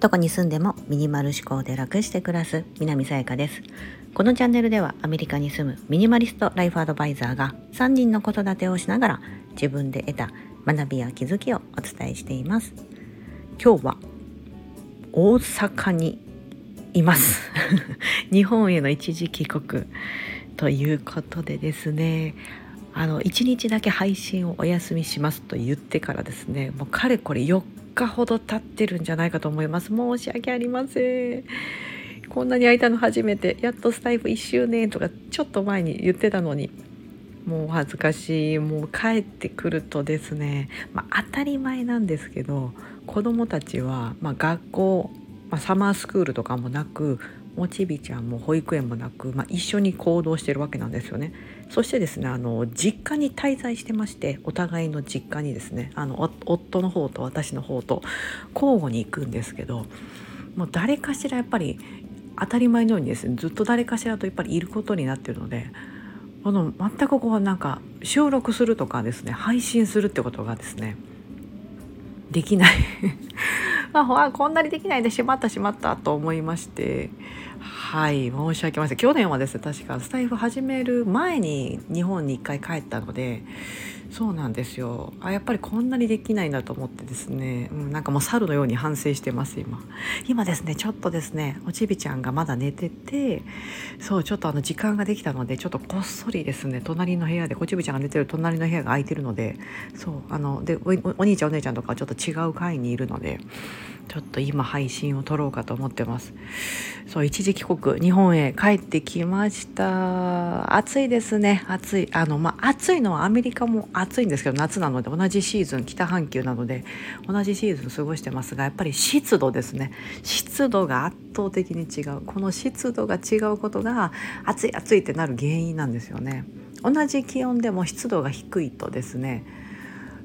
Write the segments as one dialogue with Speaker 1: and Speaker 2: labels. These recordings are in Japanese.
Speaker 1: どこに住んでもミニマル思考で楽して暮らす南さやかです。このチャンネルではアメリカに住むミニマリストライフアドバイザーが3人の子育てをしながら自分で得た学びや気づきをお伝えしています。今日は大阪にいます。日本への一時帰国ということでですね。あの1日だけ配信をお休みしますと言ってからですねもうかれこれ4日ほど経ってるんじゃないかと思います。申し訳ありません。こんなに空いたの初めてやっとスタイフ1周年とかちょっと前に言ってたのにもう恥ずかしい。もう帰ってくるとですね、まあ、当たり前なんですけど子どもたちは、まあ、学校、まあ、サマースクールとかもなくもちびちゃんも保育園もなく、まあ、一緒に行動してるわけなんですよね。そしてですねあの実家に滞在してましてお互いの実家にですねあの夫の方と私の方と交互に行くんですけどもう誰かしらやっぱり当たり前のようにですねずっと誰かしらとやっぱりいることになってるのでこの全くこうなんか収録するとかですね配信するってことがですねできないあこんなにできないでしまったしまったと思いましてはい申し訳ません。去年はですね確かスタイフ始める前に日本に1回帰ったのでそうなんですよ。あやっぱりこんなにできないんだと思ってですね、うん、なんかもう猿のように反省してます今。今ですねちょっとですねおちびちゃんがまだ寝ててそうちょっとあの時間ができたのでちょっとこっそりですね隣の部屋でおちびちゃんが寝てる隣の部屋が空いてるのでそうあのでお兄ちゃんお姉ちゃんとかちょっと違う階にいるのでちょっと今配信を撮ろうかと思ってます。そう一時帰国日本へ帰ってきました。暑いですね暑い。あのまあ暑いのはアメリカも暑いんですけど夏なので同じシーズン北半球なので同じシーズン過ごしてますがやっぱり湿度ですね。湿度が圧倒的に違う。この湿度が違うことが暑い暑いってなる原因なんですよね。同じ気温でも湿度が低いとですね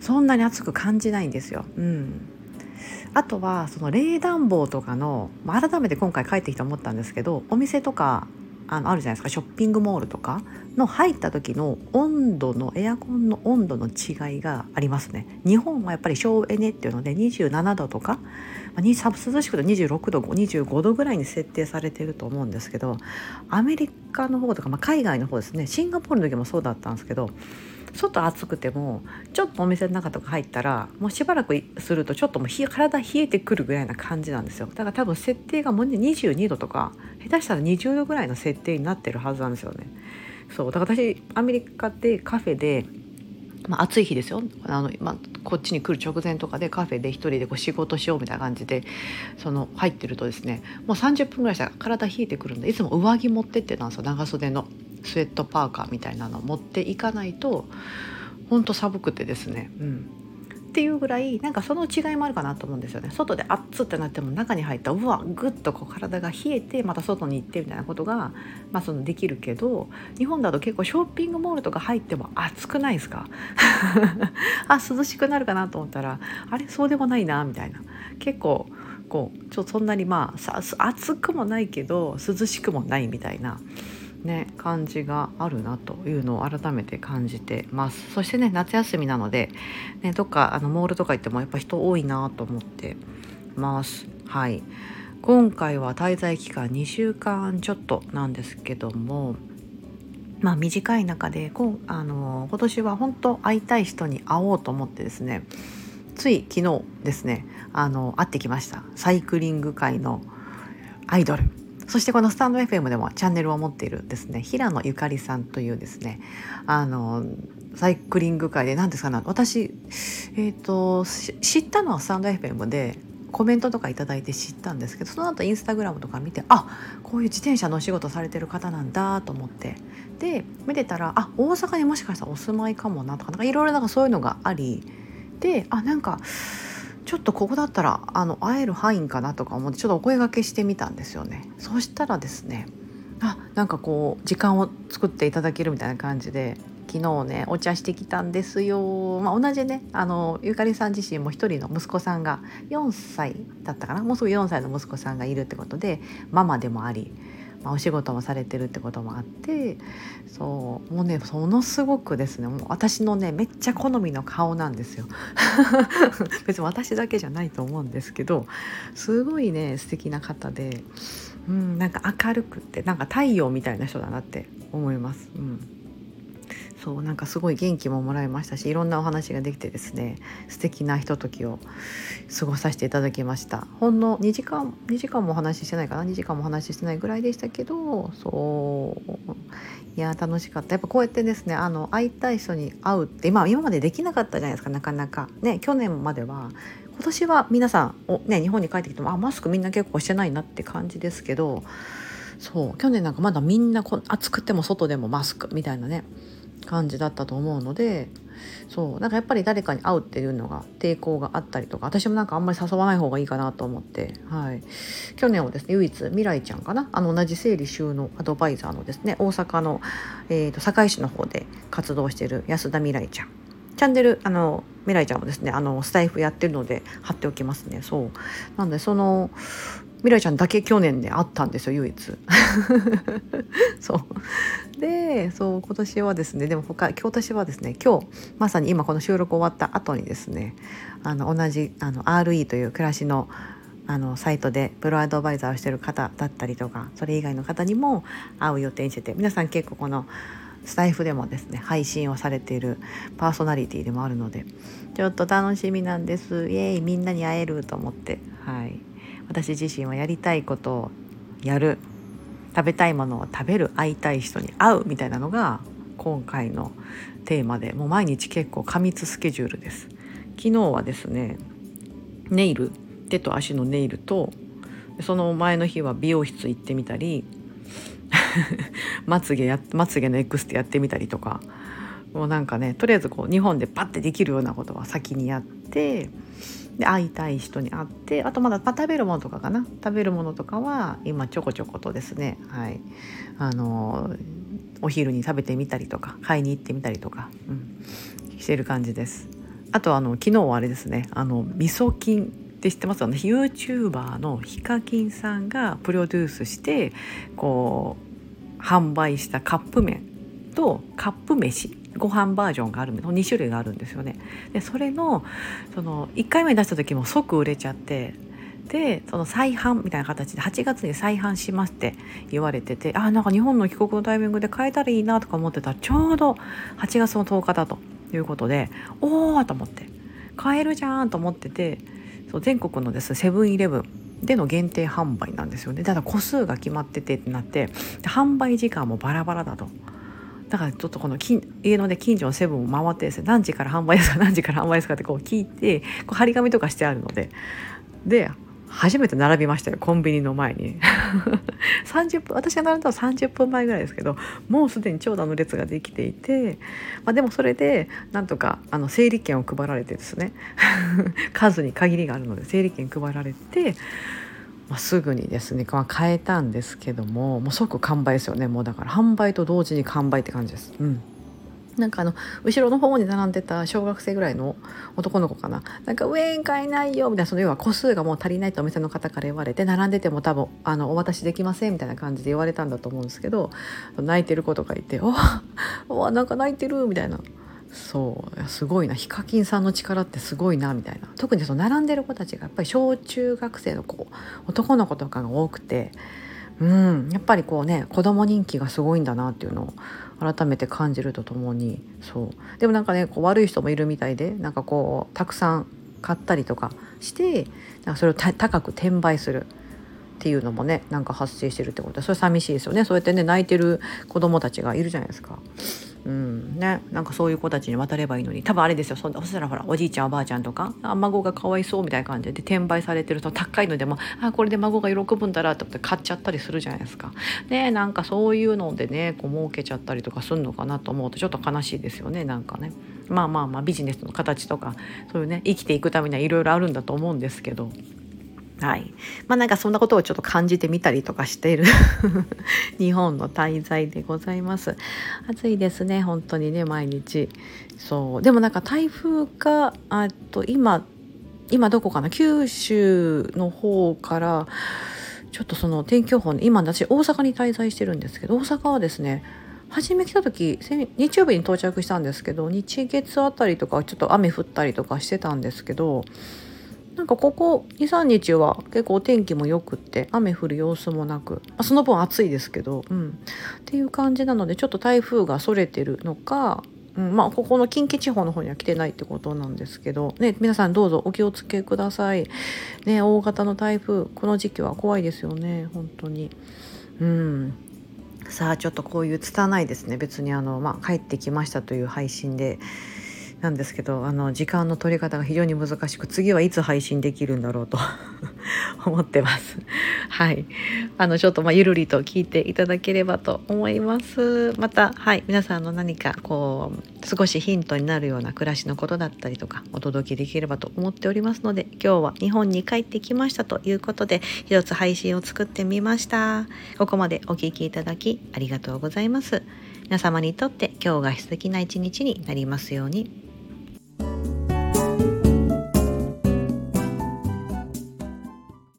Speaker 1: そんなに暑く感じないんですよ。うん。あとはその冷暖房とかの改めて今回帰ってきて思ったんですけどお店とかあのあるじゃないですか。ショッピングモールとかの入った時の温度のエアコンの温度の違いがありますね。日本はやっぱり省エネっていうので27度とか涼しくて26度25度ぐらいに設定されてると思うんですけどアメリカの方とか、まあ、海外の方ですね。シンガポールの時もそうだったんですけど外暑くてもちょっとお店の中とか入ったらもうしばらくするとちょっともう体冷えてくるぐらいな感じなんですよ。だから多分設定がもう22度とか下手したら20度ぐらいの設定になってるはずなんですよね。そう。だから私アメリカでカフェでまあ、暑い日ですよ。あの、まあ、こっちに来る直前とかでカフェで一人でこう仕事しようみたいな感じでその入ってるとですねもう30分ぐらいしたら体冷えてくるんでいつも上着持ってってたんですよ。長袖の。スウェットパーカーみたいなのを持っていかないとほんと寒くてですね、うん、っていうぐらいなんかその違いもあるかなと思うんですよね。外で熱っつってなっても中に入ったうわぐっとこう体が冷えてまた外に行ってみたいなことが、まあ、そのできるけど日本だと結構ショッピングモールとか入っても暑くないですか？あ涼しくなるかなと思ったらあれそうでもないなみたいな。結構こうちょっとそんなにまあ暑くもないけど涼しくもないみたいな。ね感じがあるなというのを改めて感じてます。そしてね夏休みなので、ね、どっかあのモールとか行ってもやっぱ人多いなと思ってます。はい。今回は滞在期間2週間ちょっとなんですけどもまあ短い中でこあの今年は本当会いたい人に会おうと思ってですねつい昨日ですねあの会ってきました。サイクリング界のアイドル。そしてこのスタンド FM でもチャンネルを持っているですね平野ゆかりさんというですねあのサイクリング界で何ですかね私、えーと、知ったのはスタンド FM でコメントとか頂いて知ったんですけどその後インスタグラムとか見てあこういう自転車のお仕事されてる方なんだと思ってで見てたらあ大阪にもしかしたらお住まいかもなとかいろいろなんかそういうのがありであなんかちょっとここだったらあの会える範囲かなとか思ってちょっとお声がけしてみたんですよね。そしたらですねあなんかこう時間を作っていただけるみたいな感じで昨日ねお茶してきたんですよ、まあ、同じねあのゆかりさん自身も一人の息子さんが4歳だったかな？もうすぐ4歳の息子さんがいるってことでママでもありまあ、お仕事もされてるってこともあってそうもうねものすごくですねもう私のねめっちゃ好みの顔なんですよ 別に私だけじゃないと思うんですけどすごいね素敵な方で、うん、なんか明るくってなんか太陽みたいな人だなって思います。うんそうなんかすごい元気ももらいましたしいろんなお話ができてですね素敵なひとときを過ごさせていただきました。ほんの2時間2時間もお話ししてないかな？2時間もお話ししてないぐらいでしたけどそういや楽しかった。やっぱこうやってですねあの会いたい人に会うって今今までできなかったじゃないですかなかなか。ね去年までは今年は皆さんお、ね、日本に帰ってきてもあマスクみんな結構してないなって感じですけどそう去年なんかまだみんなこ暑くても外でもマスクみたいなね感じだったと思うのでそうなんかやっぱり誰かに会うっていうのが抵抗があったりとか私もなんかあんまり誘わない方がいいかなと思って、はい、去年はですね唯一未来ちゃんかなあの同じ整理収納アドバイザーのですね大阪の、えーと、堺市の方で活動してる安田未来ちゃん。チャンネルあの未来ちゃんもですねあのスタイフやってるので貼っておきますね。そう。なのでその未来ちゃんだけ去年で会ったんですよ唯一。そう。でそう今年はですねでも他今年はですね今日まさに今この収録終わった後にですねあの同じあの RE という暮らしのあのサイトでプロアドバイザーをしてる方だったりとかそれ以外の方にも会う予定にしてて皆さん結構このスタイフでもですね配信をされているパーソナリティでもあるのでちょっと楽しみなんです。イエーイみんなに会えると思って。はい。私自身はやりたいことをやる食べたいものを食べる会いたい人に会うみたいなのが今回のテーマでもう毎日結構過密スケジュールです。昨日はですねネイル手と足のネイルとその前の日は美容室行ってみたり まつげやまつげのエクステやってみたりとかもうなんかねとりあえずこう日本でパッてできるようなことは先にやってで会いたい人に会ってあとまだ、まあ、食べるものとかかな。食べるものとかは今ちょこちょことですね。はい。あのお昼に食べてみたりとか買いに行ってみたりとか、うん、してる感じです。あとあの昨日はあれですね。あの味噌菌って知ってます？よね YouTuber のヒカキンさんがプロデュースしてこう販売したカップ麺とカップ飯。ご飯バージョンがあるの2種類があるんですよね。でそれのその1回目出した時も即売れちゃってでその再販みたいな形で8月に再販しますって言われててあなんか日本の帰国のタイミングで変えたらいいなとか思ってたらちょうど8月の10日だということでおおと思って買えるじゃんと思っててそう全国のですセブンイレブンでの限定販売なんですよねただ個数が決まっててってなって販売時間もバラバラだと。だからちょっとこの家のね近所のセブンを回ってですね何時から販売ですか何時から販売ですかってこう聞いてこう張り紙とかしてあるのでで初めて並びましたよコンビニの前に。30分私が並んだのは30分前ぐらいですけどもうすでに長蛇の列ができていて、まあ、でもそれでなんとかあの整理券を配られてですね。数に限りがあるので整理券配られてまあ、すぐにですね、まあ、変えたんですけどももう即完売ですよね。もうだから販売と同時に完売って感じです。うん。なんかあの後ろの方に並んでた小学生ぐらいの男の子かな。なんか上に買えないよみたいなその要は個数がもう足りないとお店の方から言われて並んでても多分あのお渡しできませんみたいな感じで言われたんだと思うんですけど泣いてる子とかいて「お おなんか泣いてる」みたいな。そうすごいな。ヒカキンさんの力ってすごいなみたいな。特にその並んでる子たちがやっぱり小中学生の子男の子とかが多くて。うんやっぱりこうね子供人気がすごいんだなっていうのを改めて感じるとともに。そう。でもなんかねこう悪い人もいるみたいでなんかこうたくさん買ったりとかしてなんかそれを高く転売するっていうのもねなんか発生してるってこと。でそれ寂しいですよね。そうやってね泣いてる子供たちがいるじゃないですか。うんね、なんかそういう子たちに渡ればいいのに多分あれですよそそしたらほらおじいちゃんおばあちゃんとかあ孫がかわいそうみたいな感じで転売されてると高いのでもあこれで孫が喜ぶんだなと思って買っちゃったりするじゃないですか。ねなんかそういうのでねこう儲けちゃったりとかするのかなと思うとちょっと悲しいですよねなんかね。まあまあまあビジネスの形とかそういうね生きていくためにはいろいろあるんだと思うんですけど。はい。まあなんかそんなことをちょっと感じてみたりとかしている 日本の滞在でございます。暑いですね、本当にね、毎日。そう。でもなんか台風が、あと今、今どこかな？九州の方からちょっとその天気予報今私大阪に滞在してるんですけど大阪はですね初め来た時日曜日に到着したんですけど日月あたりとかちょっと雨降ったりとかしてたんですけどなんかここ23日は結構お天気もよくって雨降る様子もなく、ま、その分暑いですけど、うん、っていう感じなのでちょっと台風がそれてるのか、うん、まあここの近畿地方の方には来てないってことなんですけど、ね、皆さんどうぞお気をつけください。ね、大型の台風この時期は怖いですよね本当に。うん。さあちょっとこういう拙いですね。別にあの、まあ、帰ってきましたという配信で。なんですけどあの時間の取り方が非常に難しく次はいつ配信できるんだろうと 思ってます。はい、あのちょっとまあゆるりと聞いていただければと思います。またはい皆さんの何かこう少しヒントになるような暮らしのことだったりとかお届けできればと思っておりますので今日は日本に帰ってきましたということで一つ配信を作ってみました。ここまでお聴きいただきありがとうございます。皆様にとって今日が素敵な一日になりますように。